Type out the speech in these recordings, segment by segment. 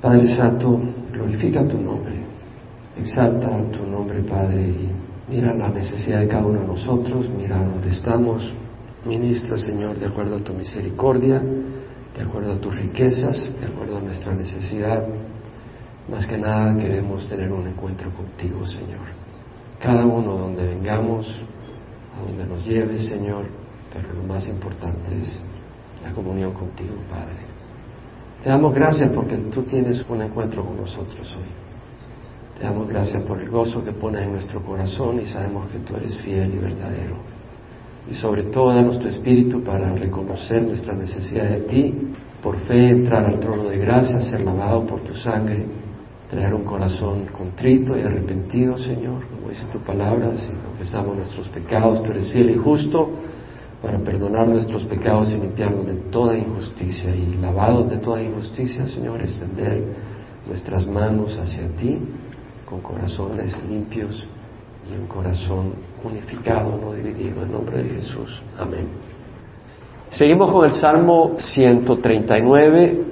Padre Santo, glorifica tu nombre, exalta tu nombre, Padre, y mira la necesidad de cada uno de nosotros, mira dónde estamos, ministra, Señor, de acuerdo a tu misericordia, de acuerdo a tus riquezas, de acuerdo a nuestra necesidad. Más que nada queremos tener un encuentro contigo, Señor. Cada uno donde vengamos, a donde nos lleves, Señor, pero lo más importante es la comunión contigo, Padre. Te damos gracias porque tú tienes un encuentro con nosotros hoy. Te damos gracias por el gozo que pones en nuestro corazón y sabemos que tú eres fiel y verdadero. Y sobre todo danos tu espíritu para reconocer nuestra necesidad de ti, por fe entrar al trono de gracia, ser lavado por tu sangre, traer un corazón contrito y arrepentido, Señor, como dice tu palabra, si confesamos nuestros pecados, tú eres fiel y justo para perdonar nuestros pecados y limpiarnos de toda injusticia y lavados de toda injusticia, Señor, extender nuestras manos hacia ti con corazones limpios y un corazón unificado, no dividido, en nombre de Jesús. Amén. Seguimos con el Salmo 139.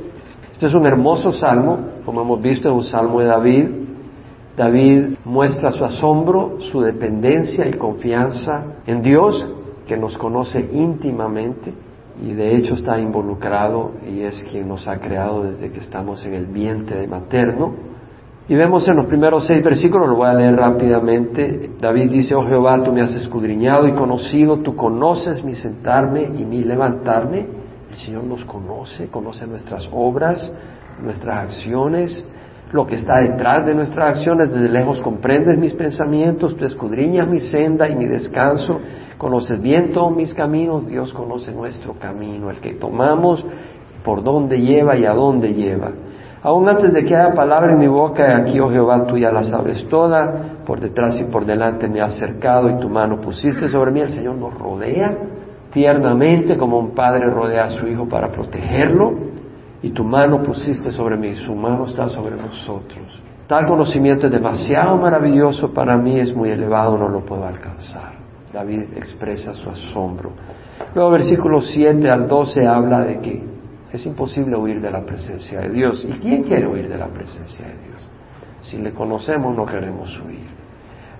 Este es un hermoso salmo, como hemos visto, es un salmo de David. David muestra su asombro, su dependencia y confianza en Dios, que nos conoce íntimamente y de hecho está involucrado y es quien nos ha creado desde que estamos en el vientre materno. Y vemos en los primeros seis versículos, lo voy a leer rápidamente, David dice, oh Jehová, tú me has escudriñado y conocido, tú conoces mi sentarme y mi levantarme. El Señor nos conoce, conoce nuestras obras, nuestras acciones, lo que está detrás de nuestras acciones, desde lejos comprendes mis pensamientos, tú escudriñas mi senda y mi descanso, conoces bien todos mis caminos, Dios conoce nuestro camino, el que tomamos, por dónde lleva y a dónde lleva. Aún antes de que haya palabra en mi boca, aquí, oh Jehová, tú ya la sabes toda, por detrás y por delante me has cercado y tu mano pusiste sobre mí. El Señor nos rodea tiernamente como un padre rodea a su hijo para protegerlo y tu mano pusiste sobre mí, su mano está sobre nosotros. Tal conocimiento es demasiado maravilloso para mí, es muy elevado, no lo puedo alcanzar. David expresa su asombro. Luego versículo 7 al 12 habla de que es imposible huir de la presencia de Dios. ¿Y quién quiere huir de la presencia de Dios? Si le conocemos no queremos huir.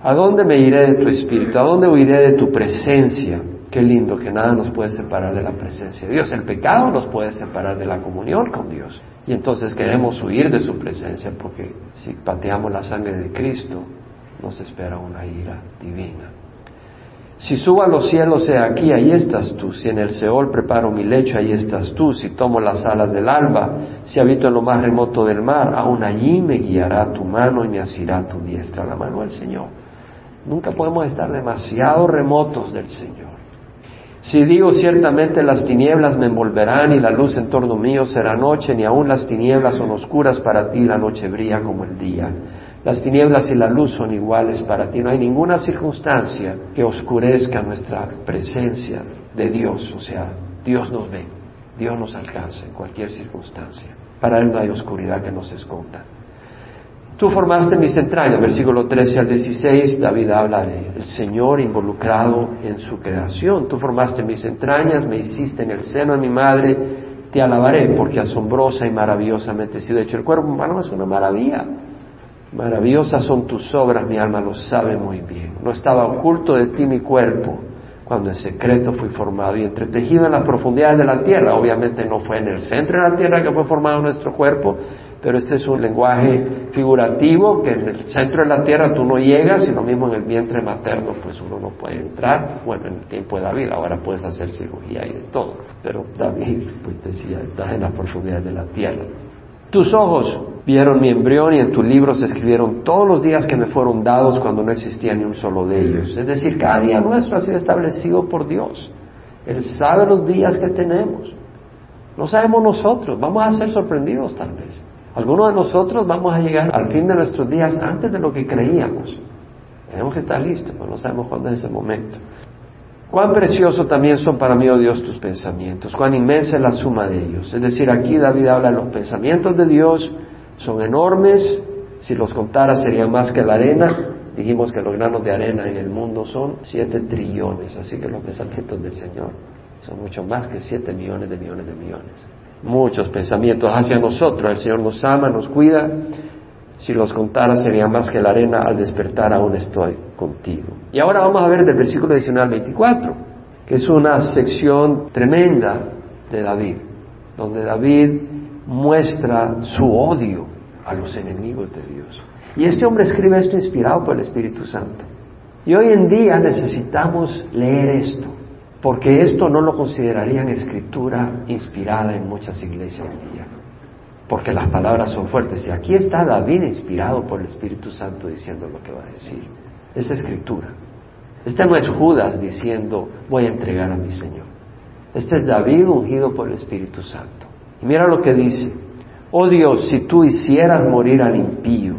¿A dónde me iré de tu espíritu? ¿A dónde huiré de tu presencia? Qué lindo que nada nos puede separar de la presencia de Dios. El pecado nos puede separar de la comunión con Dios. Y entonces queremos huir de su presencia porque si pateamos la sangre de Cristo nos espera una ira divina. Si subo a los cielos, he aquí, ahí estás tú. Si en el Seol preparo mi lecho, ahí estás tú. Si tomo las alas del alba, si habito en lo más remoto del mar, aún allí me guiará tu mano y me asirá tu diestra, la mano del Señor. Nunca podemos estar demasiado remotos del Señor. Si digo ciertamente las tinieblas me envolverán y la luz en torno mío será noche, ni aun las tinieblas son oscuras para ti, la noche brilla como el día. Las tinieblas y la luz son iguales para ti. No hay ninguna circunstancia que oscurezca nuestra presencia de Dios. O sea, Dios nos ve, Dios nos alcanza en cualquier circunstancia. Para Él no hay oscuridad que nos esconda. Tú formaste mis entrañas, versículo 13 al 16, David habla del Señor involucrado en su creación. Tú formaste mis entrañas, me hiciste en el seno de mi madre, te alabaré porque asombrosa y maravillosamente he sido hecho. El cuerpo humano es una maravilla. Maravillosas son tus obras, mi alma lo sabe muy bien. No estaba oculto de ti mi cuerpo cuando en secreto fui formado y entretejido en las profundidades de la tierra. Obviamente no fue en el centro de la tierra que fue formado nuestro cuerpo, pero este es un lenguaje figurativo que en el centro de la tierra tú no llegas y lo mismo en el vientre materno pues uno no puede entrar. Bueno, en el tiempo de David ahora puedes hacer cirugía y de todo, pero David pues decía, estás en las profundidades de la tierra. Tus ojos vieron mi embrión y en tu libro se escribieron todos los días que me fueron dados cuando no existía ni un solo de ellos. Es decir, cada día nuestro ha sido establecido por Dios. Él sabe los días que tenemos. No sabemos nosotros, vamos a ser sorprendidos tal vez. Algunos de nosotros vamos a llegar al fin de nuestros días antes de lo que creíamos. Tenemos que estar listos, pero no sabemos cuándo es ese momento. Cuán precioso también son para mí, oh Dios, tus pensamientos, cuán inmensa es la suma de ellos. Es decir, aquí David habla de los pensamientos de Dios, son enormes, si los contara serían más que la arena. Dijimos que los granos de arena en el mundo son siete trillones, así que los pensamientos del Señor son mucho más que siete millones de millones de millones. muchos pensamientos hacia nosotros. El Señor nos ama, nos cuida. Si los contara sería más que la arena, al despertar aún estoy contigo. Y ahora vamos a ver del versículo 19 al 24, que es una sección tremenda de David, donde David muestra su odio a los enemigos de Dios. Y este hombre escribe esto inspirado por el Espíritu Santo. Y hoy en día necesitamos leer esto, porque esto no lo considerarían escritura inspirada en muchas iglesias porque las palabras son fuertes. Y aquí está David inspirado por el Espíritu Santo diciendo lo que va a decir. Es escritura. Este no es Judas diciendo voy a entregar a mi Señor. Este es David ungido por el Espíritu Santo. Y mira lo que dice. Oh Dios, si tú hicieras morir al impío,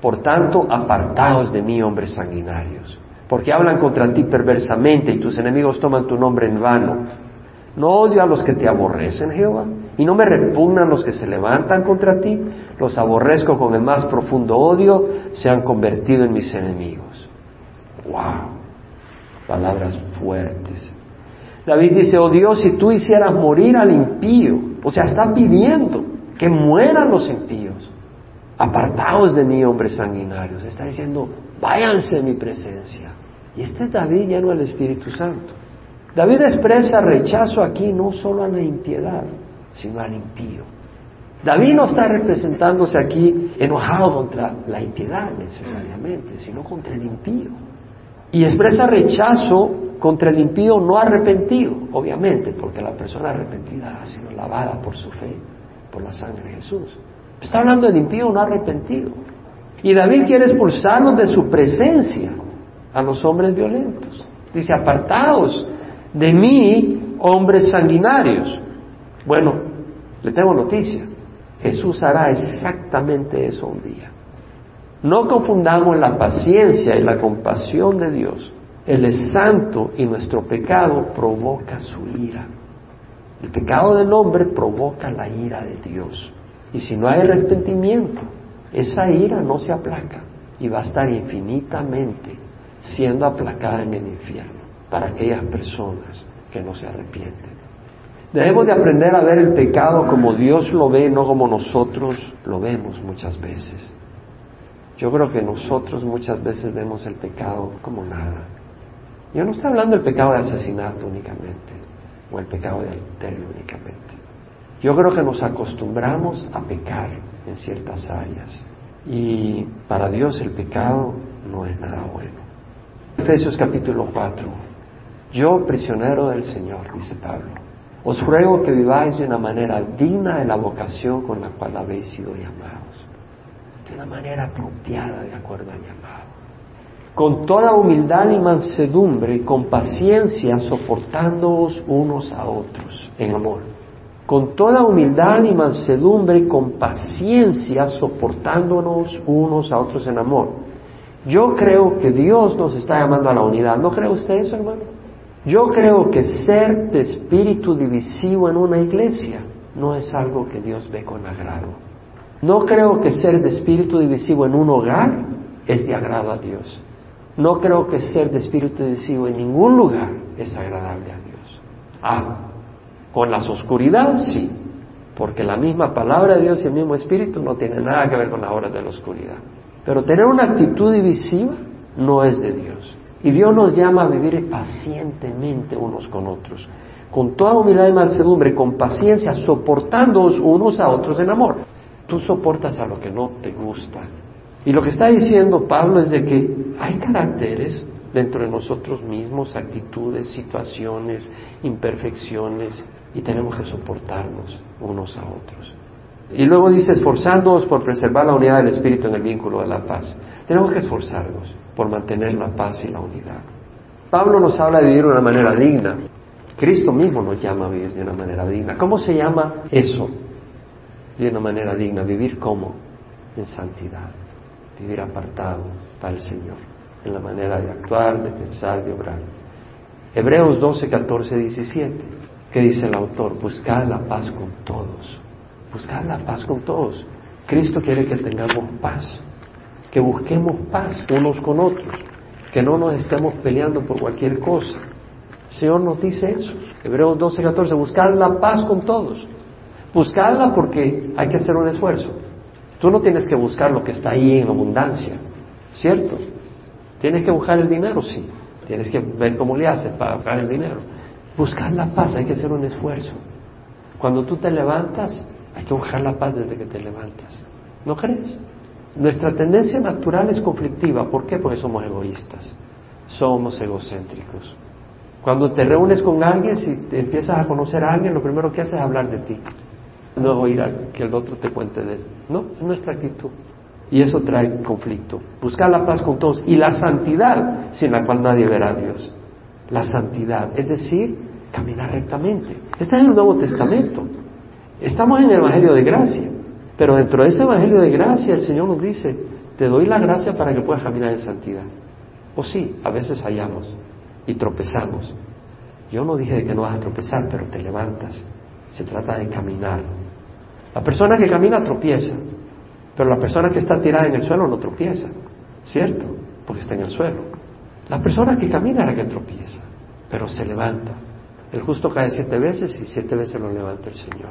por tanto, apartaos de mí, hombres sanguinarios porque hablan contra ti perversamente y tus enemigos toman tu nombre en vano. No odio a los que te aborrecen, Jehová, y no me repugnan los que se levantan contra ti, los aborrezco con el más profundo odio, se han convertido en mis enemigos. ¡Wow! Palabras fuertes. David dice, oh Dios, si tú hicieras morir al impío, o sea, están pidiendo que mueran los impíos. Apartaos de mí, hombres sanguinarios. Está diciendo, váyanse en mi presencia. Y este es David lleno del Espíritu Santo. David expresa rechazo aquí no solo a la impiedad, sino al impío. David no está representándose aquí enojado contra la impiedad necesariamente, sino contra el impío. Y expresa rechazo contra el impío no arrepentido, obviamente, porque la persona arrepentida ha sido lavada por su fe, por la sangre de Jesús. Está hablando del impío no arrepentido. Y David quiere expulsarlos de su presencia a los hombres violentos. Dice, apartaos de mí, hombres sanguinarios. Bueno, le tengo noticia. Jesús hará exactamente eso un día. No confundamos la paciencia y la compasión de Dios. Él es santo y nuestro pecado provoca su ira. El pecado del hombre provoca la ira de Dios. Y si no hay arrepentimiento, esa ira no se aplaca y va a estar infinitamente siendo aplacada en el infierno para aquellas personas que no se arrepienten. Debemos de aprender a ver el pecado como Dios lo ve, no como nosotros lo vemos muchas veces. Yo creo que nosotros muchas veces vemos el pecado como nada. Yo no estoy hablando del pecado de asesinato únicamente, o el pecado de adulterio únicamente. Yo creo que nos acostumbramos a pecar en ciertas áreas. Y para Dios el pecado no es nada bueno. Efesios capítulo 4. Yo, prisionero del Señor, dice Pablo, os ruego que viváis de una manera digna de la vocación con la cual habéis sido llamados. De una manera apropiada de acuerdo al llamado. Con toda humildad y mansedumbre con paciencia soportándoos unos a otros en amor. Con toda humildad y mansedumbre con paciencia soportándonos unos a otros en amor yo creo que Dios nos está llamando a la unidad. ¿No cree usted eso, hermano? Yo creo que ser de espíritu divisivo en una iglesia no es algo que Dios ve con agrado. No creo que ser de espíritu divisivo en un hogar es de agrado a Dios. No creo que ser de espíritu divisivo en ningún lugar es agradable a Dios. Ah, con las oscuridades sí, porque la misma palabra de Dios y el mismo espíritu no tienen nada que ver con las horas de la oscuridad. Pero tener una actitud divisiva no es de Dios. Y Dios nos llama a vivir pacientemente unos con otros, con toda humildad y mansedumbre, con paciencia, soportándonos unos a otros en amor. Tú soportas a lo que no te gusta. Y lo que está diciendo Pablo es de que hay caracteres dentro de nosotros mismos, actitudes, situaciones, imperfecciones, y tenemos que soportarnos unos a otros. Y luego dice, esforzándonos por preservar la unidad del Espíritu en el vínculo de la paz. Tenemos que esforzarnos por mantener la paz y la unidad. Pablo nos habla de vivir de una manera digna. Cristo mismo nos llama a vivir de una manera digna. ¿Cómo se llama eso? De una manera digna. ¿Vivir cómo? En santidad. Vivir apartado para el Señor. En la manera de actuar, de pensar, de obrar. Hebreos 12, 14, 17. ¿Qué dice el autor? Buscar la paz con todos buscar la paz con todos. Cristo quiere que tengamos paz, que busquemos paz unos con otros, que no nos estemos peleando por cualquier cosa. El Señor nos dice eso. Hebreos 12, 14, buscar la paz con todos. Buscarla porque hay que hacer un esfuerzo. Tú no tienes que buscar lo que está ahí en abundancia, ¿cierto? ¿Tienes que buscar el dinero? Sí. Tienes que ver cómo le haces para buscar el dinero. Buscar la paz, hay que hacer un esfuerzo. Cuando tú te levantas, hay que buscar la paz desde que te levantas. ¿No crees? Nuestra tendencia natural es conflictiva. ¿Por qué? Porque somos egoístas. Somos egocéntricos. Cuando te reúnes con alguien, si te empiezas a conocer a alguien, lo primero que haces es hablar de ti. No oír a que el otro te cuente de eso. No, es nuestra actitud. Y eso trae conflicto. Buscar la paz con todos. Y la santidad, sin la cual nadie verá a Dios. La santidad, es decir, caminar rectamente. Está en el Nuevo Testamento. Estamos en el Evangelio de Gracia. Pero dentro de ese Evangelio de Gracia, el Señor nos dice, te doy la gracia para que puedas caminar en santidad. O sí, a veces fallamos y tropezamos. Yo no dije que no vas a tropezar, pero te levantas. Se trata de caminar. La persona que camina tropieza, pero la persona que está tirada en el suelo no tropieza, ¿cierto? Porque está en el suelo. La persona que camina es la que tropieza, pero se levanta. El justo cae siete veces y siete veces lo levanta el Señor.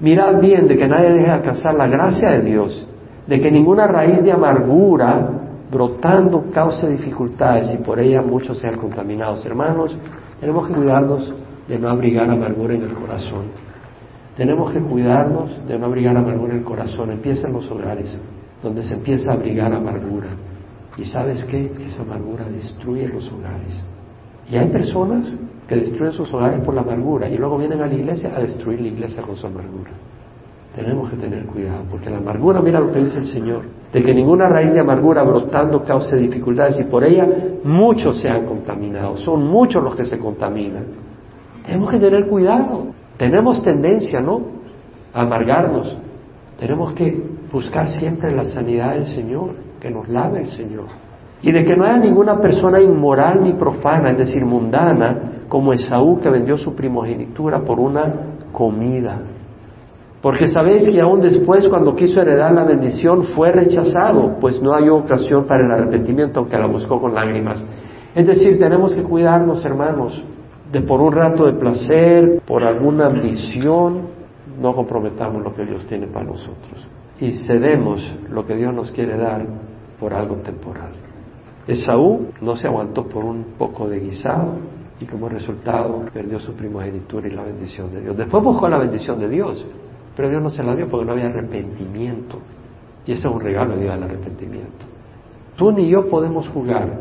Mirad bien de que nadie deje de alcanzar la gracia de Dios, de que ninguna raíz de amargura brotando causa dificultades y por ella muchos sean contaminados. Hermanos, tenemos que cuidarnos de no abrigar amargura en el corazón. Tenemos que cuidarnos de no abrigar amargura en el corazón. Empieza en los hogares, donde se empieza a abrigar amargura. Y sabes qué? Esa amargura destruye los hogares. Y hay personas que destruyen sus hogares por la amargura y luego vienen a la iglesia a destruir la iglesia con su amargura. Tenemos que tener cuidado, porque la amargura, mira lo que dice el Señor, de que ninguna raíz de amargura brotando cause dificultades y por ella muchos se han contaminado, son muchos los que se contaminan. Tenemos que tener cuidado, tenemos tendencia, ¿no? A amargarnos, tenemos que buscar siempre la sanidad del Señor, que nos lave el Señor. Y de que no haya ninguna persona inmoral ni profana, es decir, mundana, como Esaú que vendió su primogenitura por una comida. Porque sabéis que aún después, cuando quiso heredar la bendición, fue rechazado, pues no hay ocasión para el arrepentimiento, aunque la buscó con lágrimas. Es decir, tenemos que cuidarnos, hermanos, de por un rato de placer, por alguna ambición, no comprometamos lo que Dios tiene para nosotros. Y cedemos lo que Dios nos quiere dar por algo temporal. Esaú no se aguantó por un poco de guisado y como resultado perdió su primogenitura y la bendición de Dios. Después buscó la bendición de Dios, pero Dios no se la dio porque no había arrepentimiento. Y ese es un regalo de Dios, el arrepentimiento. Tú ni yo podemos jugar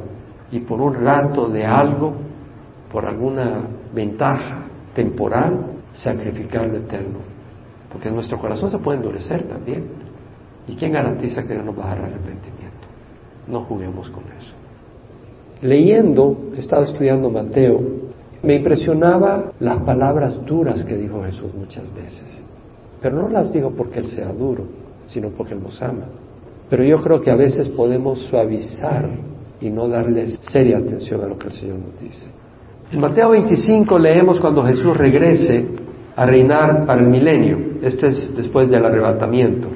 y por un rato de algo, por alguna ventaja temporal, sacrificar lo eterno. Porque nuestro corazón se puede endurecer también. ¿Y quién garantiza que no nos va a dar arrepentimiento? No juguemos con eso. Leyendo, he estado estudiando Mateo, me impresionaba las palabras duras que dijo Jesús muchas veces. Pero no las digo porque Él sea duro, sino porque Él nos ama. Pero yo creo que a veces podemos suavizar y no darle seria atención a lo que el Señor nos dice. En Mateo 25 leemos cuando Jesús regrese a reinar para el milenio. Esto es después del arrebatamiento.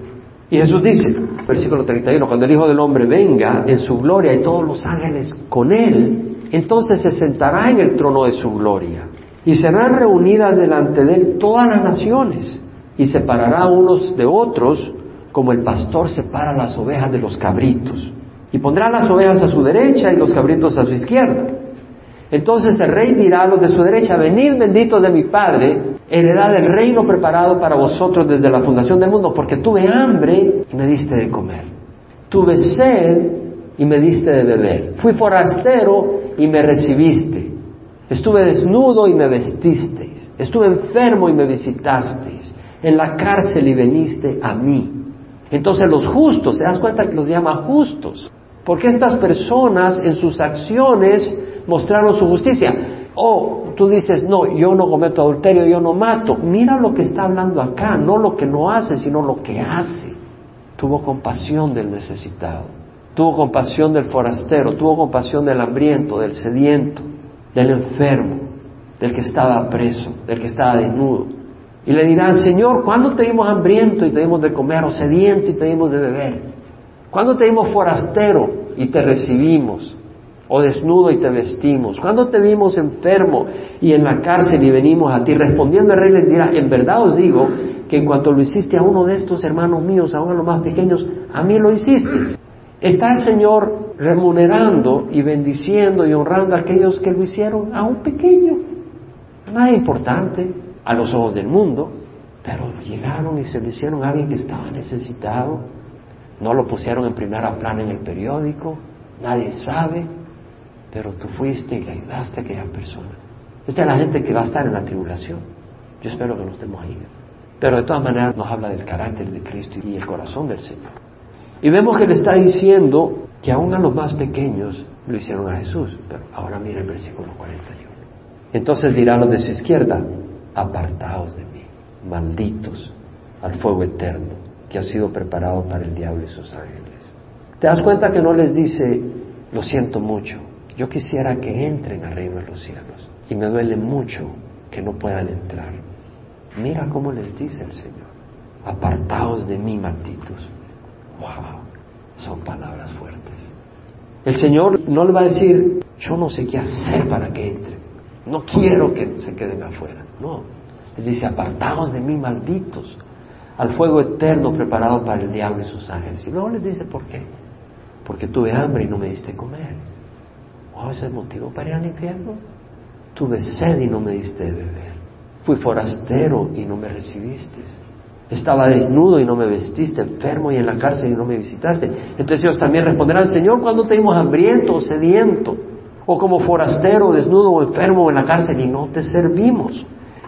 Y Jesús dice, versículo 31, cuando el Hijo del Hombre venga en su gloria y todos los ángeles con él, entonces se sentará en el trono de su gloria. Y serán reunidas delante de él todas las naciones y separará unos de otros como el pastor separa las ovejas de los cabritos. Y pondrá las ovejas a su derecha y los cabritos a su izquierda. Entonces el rey dirá a los de su derecha, venid benditos de mi Padre, heredad el reino preparado para vosotros desde la fundación del mundo, porque tuve hambre y me diste de comer. Tuve sed y me diste de beber. Fui forastero y me recibiste. Estuve desnudo y me vestisteis. Estuve enfermo y me visitasteis en la cárcel y veniste a mí. Entonces los justos, ¿te das cuenta que los llama justos? Porque estas personas en sus acciones mostraron su justicia. O tú dices, no, yo no cometo adulterio, yo no mato. Mira lo que está hablando acá, no lo que no hace, sino lo que hace. Tuvo compasión del necesitado, tuvo compasión del forastero, tuvo compasión del hambriento, del sediento, del enfermo, del que estaba preso, del que estaba desnudo. Y le dirán, Señor, ¿cuándo te dimos hambriento y te dimos de comer, o sediento y te dimos de beber? ¿Cuándo te dimos forastero y te recibimos? O desnudo y te vestimos. ¿Cuándo te vimos enfermo y en la cárcel y venimos a ti? Respondiendo el rey les dirá, en verdad os digo que en cuanto lo hiciste a uno de estos hermanos míos, a uno de los más pequeños, a mí lo hiciste. Está el Señor remunerando y bendiciendo y honrando a aquellos que lo hicieron a un pequeño, nada importante a los ojos del mundo, pero llegaron y se lo hicieron a alguien que estaba necesitado, no lo pusieron en primera plana en el periódico, nadie sabe, pero tú fuiste y le ayudaste a aquella persona. Esta es la gente que va a estar en la tribulación. Yo espero que no estemos ahí. Pero de todas maneras nos habla del carácter de Cristo y el corazón del Señor. Y vemos que le está diciendo que aún a los más pequeños lo hicieron a Jesús. Pero ahora mira el versículo 41. Entonces dirá los de su izquierda, apartaos de mí, malditos, al fuego eterno que ha sido preparado para el diablo y sus ángeles. ¿Te das cuenta que no les dice, lo siento mucho, yo quisiera que entren al reino de los cielos y me duele mucho que no puedan entrar? Mira cómo les dice el Señor, apartaos de mí, malditos. ¡Wow! Son palabras fuertes. El Señor no le va a decir, yo no sé qué hacer para que entren. No quiero que se queden afuera. No. Les dice, apartaos de mí, malditos, al fuego eterno preparado para el diablo y sus ángeles. Y luego les dice, ¿por qué? Porque tuve hambre y no me diste comer. Wow, ese es el motivo para ir al infierno. Tuve sed y no me diste de beber. Fui forastero y no me recibiste. Estaba desnudo y no me vestiste, enfermo y en la cárcel y no me visitaste. Entonces ellos también responderán, Señor, ¿cuándo te dimos hambriento o sediento? O como forastero, desnudo o enfermo o en la cárcel y no te servimos.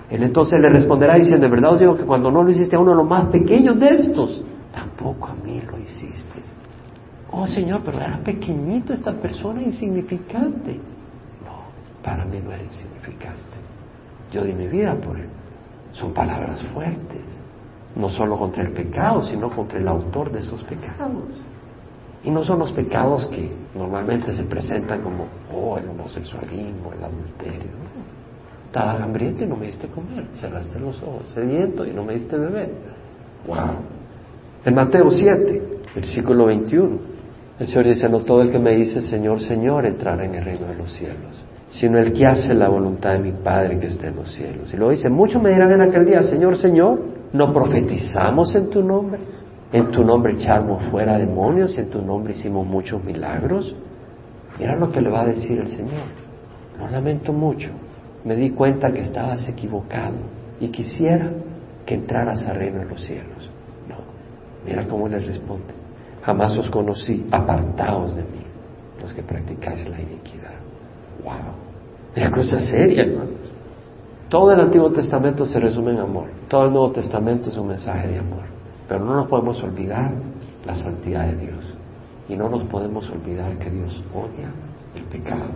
Él entonces le responderá diciendo, de verdad os digo que cuando no lo hiciste a uno de los más pequeños de estos, tampoco a mí lo hiciste. Oh Señor, pero era pequeñito esta persona insignificante. No, para mí no era insignificante. Yo di mi vida por él. Son palabras fuertes no solo contra el pecado, sino contra el autor de esos pecados. Y no son los pecados que normalmente se presentan como, oh, el homosexualismo, el adulterio. Estaba hambriento y no me diste comer, cerraste los ojos, sediento y no me diste beber. ¡Wow! En Mateo 7, versículo 21, el Señor dice, no todo el que me dice Señor, Señor entrará en el reino de los cielos, sino el que hace la voluntad de mi Padre que está en los cielos. Y luego dice, muchos me dirán en aquel día, Señor, Señor, ¿No profetizamos en tu nombre? ¿En tu nombre echamos fuera demonios en tu nombre hicimos muchos milagros? Mira lo que le va a decir el Señor. Lo lamento mucho. Me di cuenta que estabas equivocado y quisiera que entraras a reino de los cielos. No. Mira cómo les responde. Jamás os conocí. Apartaos de mí, los que practicáis la iniquidad. Wow. Es cosa seria, hermanos. Todo el Antiguo Testamento se resume en amor. Todo el Nuevo Testamento es un mensaje de amor. Pero no nos podemos olvidar la santidad de Dios. Y no nos podemos olvidar que Dios odia el pecado.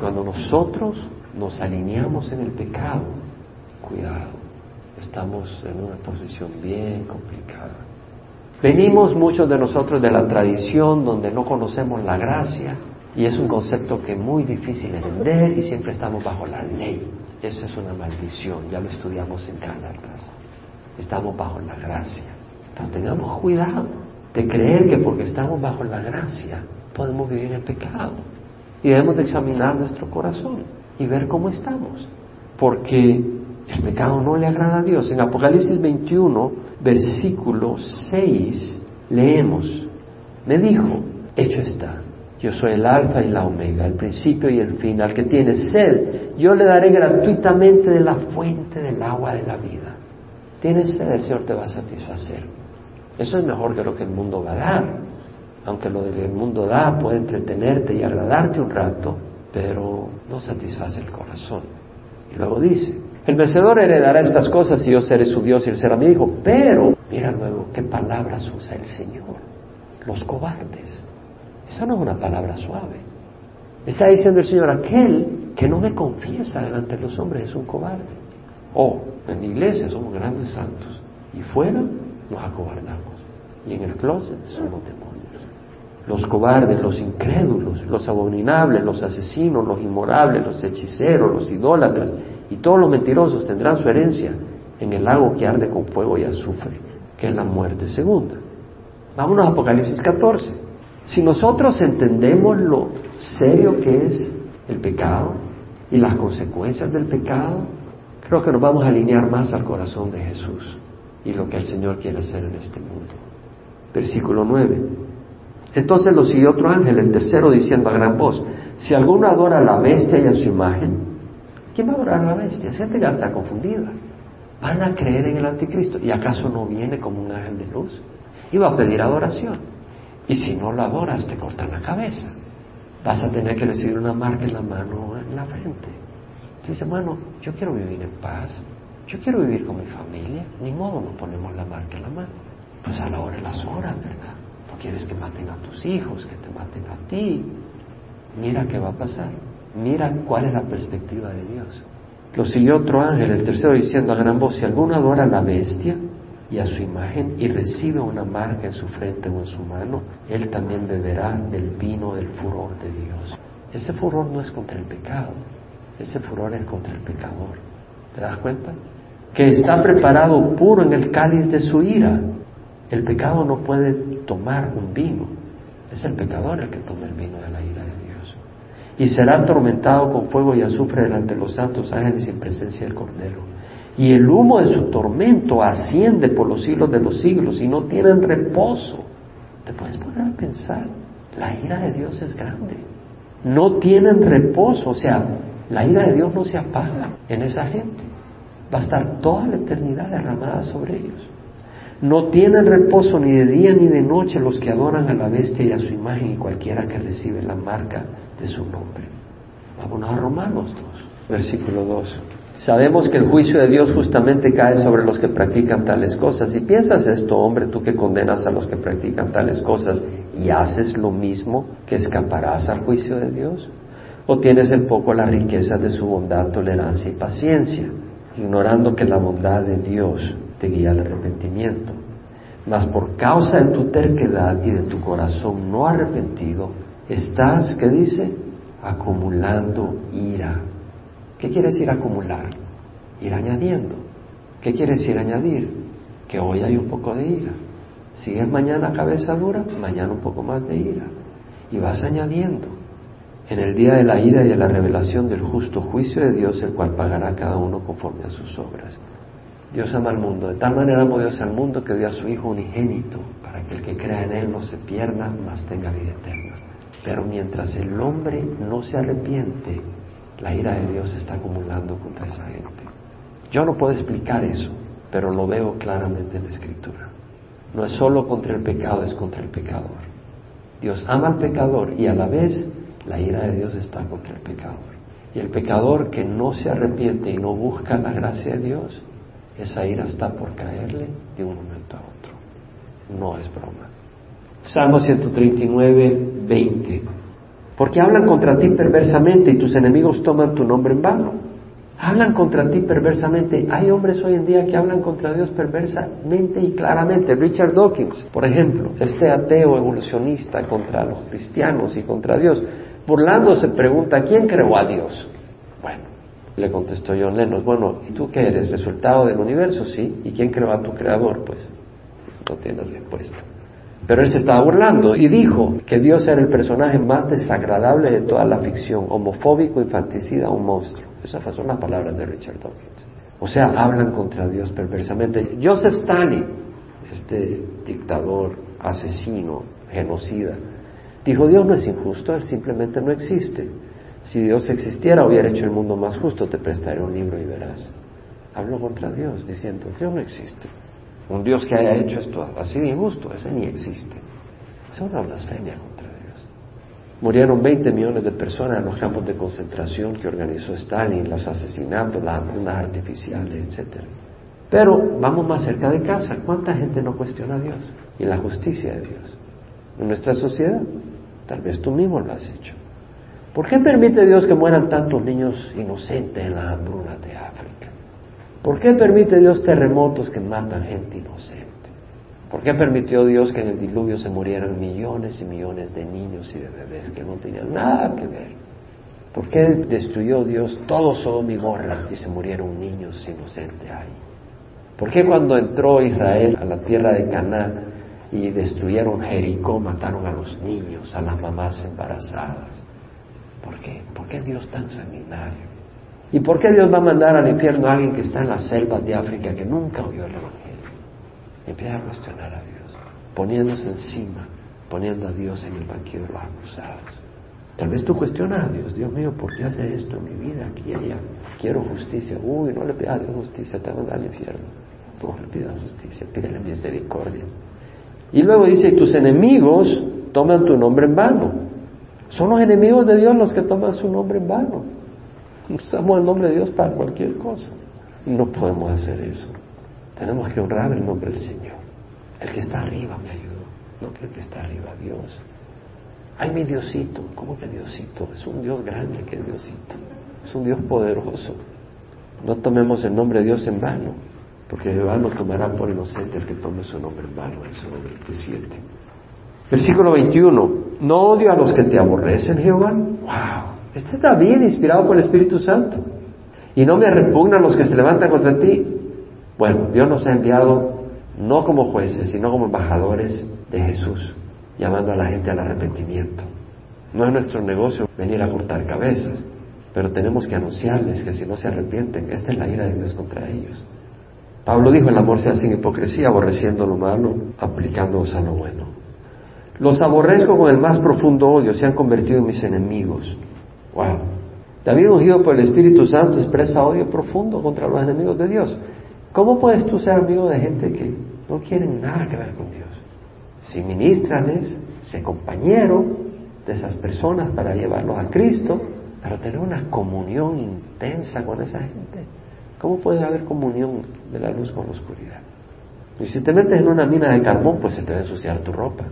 Cuando nosotros nos alineamos en el pecado, cuidado, estamos en una posición bien complicada. Venimos muchos de nosotros de la tradición donde no conocemos la gracia y es un concepto que es muy difícil de entender y siempre estamos bajo la ley. Eso es una maldición, ya lo estudiamos en Gálatas. Estamos bajo la gracia. Pero tengamos cuidado de creer que porque estamos bajo la gracia podemos vivir en pecado. Y debemos de examinar nuestro corazón y ver cómo estamos. Porque el pecado no le agrada a Dios. En Apocalipsis 21, versículo 6, leemos, me dijo, hecho está yo soy el alfa y la omega, el principio y el fin. Al que tiene sed, yo le daré gratuitamente de la fuente del agua de la vida. Tienes sed, el Señor te va a satisfacer. Eso es mejor que lo que el mundo va a dar. Aunque lo que el mundo da puede entretenerte y agradarte un rato, pero no satisface el corazón. Y luego dice, el vencedor heredará estas cosas y yo seré su Dios y él será mi hijo. Pero, mira luego qué palabras usa el Señor. Los cobardes. Esa no es una palabra suave. Está diciendo el Señor, aquel que no me confiesa delante de los hombres es un cobarde. O en la iglesia somos grandes santos y fuera nos acobardamos. Y en el closet somos demonios. Los cobardes, los incrédulos, los abominables, los asesinos, los inmorables, los hechiceros, los idólatras y todos los mentirosos tendrán su herencia en el lago que arde con fuego y azufre, que es la muerte segunda. Vámonos a Apocalipsis 14. Si nosotros entendemos lo serio que es el pecado y las consecuencias del pecado, creo que nos vamos a alinear más al corazón de Jesús. y lo que el Señor quiere hacer en este mundo. Versículo 9. Entonces lo siguió otro ángel, el tercero, diciendo a gran voz, si alguno adora a la bestia y a su imagen, ¿quién va a adorar a la bestia? Gente ya está confundida. Van a creer en el anticristo. ¿Y acaso no viene como un ángel de luz? Y va a pedir adoración. Y si no lo adoras, te cortan la cabeza. Vas a tener que recibir una marca en la mano en la frente. Dice, bueno, yo quiero vivir en paz, yo quiero vivir con mi familia, ni modo no ponemos la marca en la mano. Pues a la hora de las horas, ¿verdad? No quieres que maten a tus hijos, que te maten a ti. Mira qué va a pasar. Mira cuál es la perspectiva de Dios. Lo siguió otro ángel, el tercero, diciendo a gran voz, si alguno adora a la bestia y a su imagen y recibe una marca en su frente o en su mano, él también beberá del vino del furor de Dios. Ese furor no es contra el pecado, ese furor es contra el pecador. ¿Te das cuenta? Que está preparado puro en el cáliz de su ira. El pecado no puede tomar un vino. Es el pecador el que toma el vino de la ira. Y será atormentado con fuego y azufre delante de los santos ángeles en presencia del Cordero. Y el humo de su tormento asciende por los siglos de los siglos y no tienen reposo. Te puedes poner a pensar, la ira de Dios es grande. No tienen reposo, o sea, la ira de Dios no se apaga en esa gente. Va a estar toda la eternidad derramada sobre ellos. No tienen reposo ni de día ni de noche los que adoran a la bestia y a su imagen y cualquiera que recibe la marca de su nombre. Vamos a Romanos 2, versículo 2. Sabemos que el juicio de Dios justamente cae sobre los que practican tales cosas. Si piensas esto, hombre, tú que condenas a los que practican tales cosas y haces lo mismo, que escaparás al juicio de Dios o tienes en poco la riqueza de su bondad, tolerancia y paciencia, ignorando que la bondad de Dios te guía al arrepentimiento. Mas por causa de tu terquedad y de tu corazón no arrepentido, estás, ¿qué dice? Acumulando ira. ¿Qué quiere decir acumular? Ir añadiendo. ¿Qué quiere decir añadir? Que hoy hay un poco de ira. Sigues mañana cabeza dura, mañana un poco más de ira. Y vas añadiendo en el día de la ira y de la revelación del justo juicio de Dios, el cual pagará cada uno conforme a sus obras. Dios ama al mundo, de tal manera amó Dios al mundo que dio a su Hijo unigénito, para que el que crea en Él no se pierda, mas tenga vida eterna. Pero mientras el hombre no se arrepiente, la ira de Dios se está acumulando contra esa gente. Yo no puedo explicar eso, pero lo veo claramente en la Escritura. No es solo contra el pecado, es contra el pecador. Dios ama al pecador y a la vez la ira de Dios está contra el pecador. Y el pecador que no se arrepiente y no busca la gracia de Dios, esa ira está por caerle de un momento a otro. No es broma. Salmo 139, 20. Porque hablan contra ti perversamente y tus enemigos toman tu nombre en vano. Hablan contra ti perversamente. Hay hombres hoy en día que hablan contra Dios perversamente y claramente. Richard Dawkins, por ejemplo, este ateo evolucionista contra los cristianos y contra Dios. Burlándose pregunta, ¿quién creó a Dios? Bueno, le contestó John Lennon, bueno, ¿y tú qué eres? ¿Resultado del universo? Sí. ¿Y quién creó a tu creador? Pues no tiene respuesta. Pero él se estaba burlando y dijo que Dios era el personaje más desagradable de toda la ficción, homofóbico, infanticida, un monstruo. Esas son las palabras de Richard Dawkins. O sea, hablan contra Dios perversamente. Joseph Stalin, este dictador, asesino, genocida, Dijo, Dios no es injusto, Él simplemente no existe. Si Dios existiera, hubiera hecho el mundo más justo, te prestaré un libro y verás. Habló contra Dios, diciendo, Dios no existe. Un Dios que haya hecho esto así de injusto, ese ni existe. Es una blasfemia contra Dios. Murieron 20 millones de personas en los campos de concentración que organizó Stalin, los asesinatos, las hambrunas artificiales, etc. Pero vamos más cerca de casa. ¿Cuánta gente no cuestiona a Dios y la justicia de Dios en nuestra sociedad? Tal vez tú mismo lo has hecho. ¿Por qué permite Dios que mueran tantos niños inocentes en las hambrunas de África? ¿Por qué permite Dios terremotos que matan gente inocente? ¿Por qué permitió Dios que en el diluvio se murieran millones y millones de niños y de bebés que no tenían nada que ver? ¿Por qué destruyó Dios todo Sodom y y se murieron niños inocentes ahí? ¿Por qué cuando entró Israel a la tierra de Canaán y destruyeron Jericó, mataron a los niños, a las mamás embarazadas. ¿Por qué? ¿Por qué Dios tan sanguinario? ¿Y por qué Dios va a mandar al infierno a alguien que está en las selvas de África que nunca oyó el Evangelio? empieza a cuestionar a Dios, poniéndose encima, poniendo a Dios en el banquillo de los acusados. Tal vez tú cuestionas a Dios, Dios mío, ¿por qué hace esto en mi vida aquí allá? Quiero justicia. Uy, no le pidas a Dios justicia, te van a dar al infierno. No le pidas justicia, pídele misericordia. Y luego dice, tus enemigos toman tu nombre en vano. Son los enemigos de Dios los que toman su nombre en vano. Usamos el nombre de Dios para cualquier cosa. No podemos hacer eso. Tenemos que honrar el nombre del Señor. El que está arriba me ayudó, no que el que está arriba, Dios. Ay, mi Diosito, ¿cómo que Diosito? Es un Dios grande que es Diosito. Es un Dios poderoso. No tomemos el nombre de Dios en vano, porque de vano tomará por inocente el que tome su nombre en vano. Eso 27. Versículo 21. No odio a los que te aborrecen, Jehová. ¡Wow! Este está bien inspirado por el Espíritu Santo. Y no me repugnan los que se levantan contra ti. Bueno, Dios nos ha enviado no como jueces, sino como embajadores de Jesús, llamando a la gente al arrepentimiento. No es nuestro negocio venir a cortar cabezas, pero tenemos que anunciarles que si no se arrepienten, esta es la ira de Dios contra ellos. Pablo dijo, el amor sea sin hipocresía, aborreciendo lo malo, aplicándoos a lo bueno. Los aborrezco con el más profundo odio, se han convertido en mis enemigos. Wow. David, ungido por el Espíritu Santo, expresa odio profundo contra los enemigos de Dios. ¿Cómo puedes tú ser amigo de gente que no quieren nada que ver con Dios? Si ministrales, sé compañero de esas personas para llevarlos a Cristo, pero tener una comunión intensa con esa gente. ¿Cómo puede haber comunión de la luz con la oscuridad? Y si te metes en una mina de carbón, pues se te va a ensuciar tu ropa.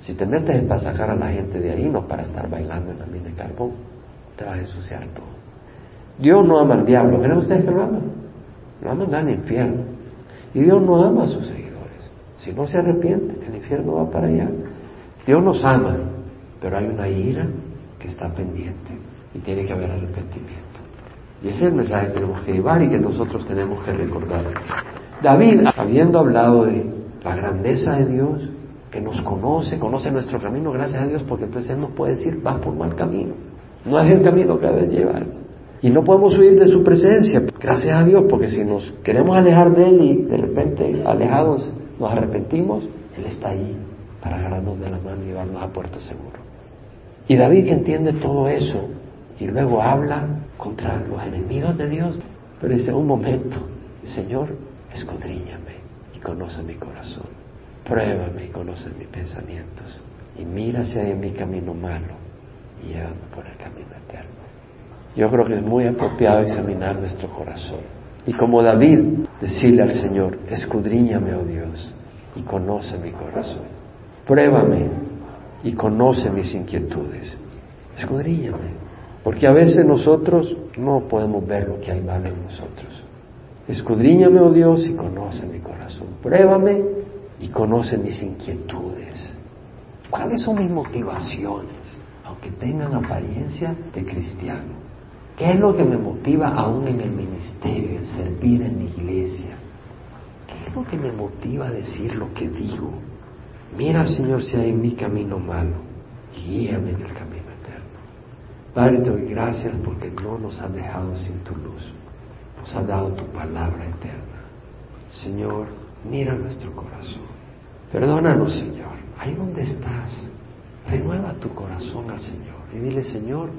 Si te metes en pasajar a la gente de ahí, no para estar bailando en la mina de carbón, te a ensuciar todo. Dios no ama al diablo. ¿Creen ustedes que lo ama? Lo ama al infierno. Y Dios no ama a sus seguidores. Si no se arrepiente, el infierno va para allá. Dios nos ama, pero hay una ira que está pendiente y tiene que haber arrepentimiento. Y ese es el mensaje que tenemos que llevar y que nosotros tenemos que recordar. David, habiendo hablado de la grandeza de Dios, que nos conoce, conoce nuestro camino, gracias a Dios, porque entonces Él nos puede decir, vas por mal camino. No es el camino que debes llevar. Y no podemos huir de su presencia, gracias a Dios, porque si nos queremos alejar de Él y de repente alejados nos arrepentimos, Él está ahí para agarrarnos de la mano y llevarnos a puerto seguro. Y David que entiende todo eso y luego habla contra los enemigos de Dios, pero dice, un momento, Señor, escudriñame y conoce mi corazón, pruébame y conoce mis pensamientos y mira si hay en mi camino malo y llévame por el camino eterno. Yo creo que es muy apropiado examinar nuestro corazón. Y como David, decirle al Señor, escudriñame, oh Dios, y conoce mi corazón. Pruébame y conoce mis inquietudes. Escudriñame. Porque a veces nosotros no podemos ver lo que hay mal en nosotros. Escudriñame, oh Dios, y conoce mi corazón. Pruébame y conoce mis inquietudes. ¿Cuáles son mis motivaciones? Aunque tengan apariencia de cristiano. ¿Qué es lo que me motiva aún en el ministerio, en servir en la iglesia? ¿Qué es lo que me motiva a decir lo que digo? Mira, Señor, si hay en mi camino malo, guíame en el camino eterno. Padre, te doy gracias porque no nos has dejado sin tu luz. Nos has dado tu palabra eterna. Señor, mira nuestro corazón. Perdónanos, Señor. Ahí donde estás, renueva tu corazón al Señor y dile, Señor,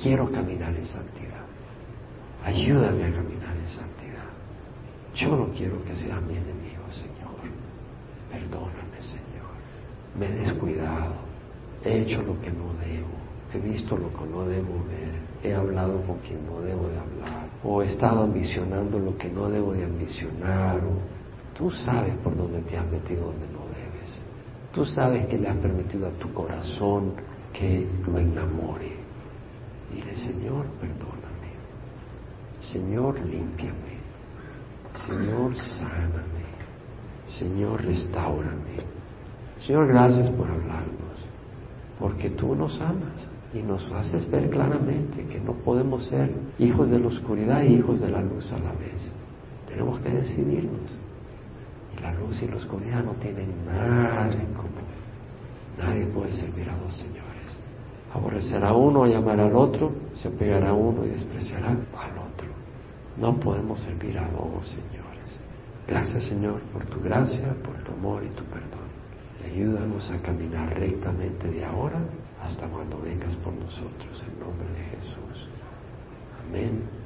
quiero caminar en santidad. Ayúdame a caminar en santidad. Yo no quiero que seas mi enemigo, Señor. Perdóname, Señor. Me he descuidado. He hecho lo que no debo. He visto lo que no debo ver. He hablado con quien no debo de hablar. O he estado ambicionando lo que no debo de ambicionar. tú sabes por dónde te has metido donde no debes. Tú sabes que le has permitido a tu corazón que lo enamore. Dile, Señor, perdóname. Señor, límpiame. Señor, sáname. Señor, restaurame. Señor, gracias por hablarnos, porque tú nos amas y nos haces ver claramente que no podemos ser hijos de la oscuridad y hijos de la luz a la vez. Tenemos que decidirnos. La luz y la oscuridad no tienen nada en común. Nadie puede servir a dos señores. Aborrecerá a uno y amar al otro, se pegará a uno y despreciará al otro. No podemos servir a dos señores. Gracias Señor por tu gracia, por tu amor y tu perdón. Y ayúdanos a caminar rectamente de ahora hasta cuando vengas por nosotros. En nombre de Jesús. Amén.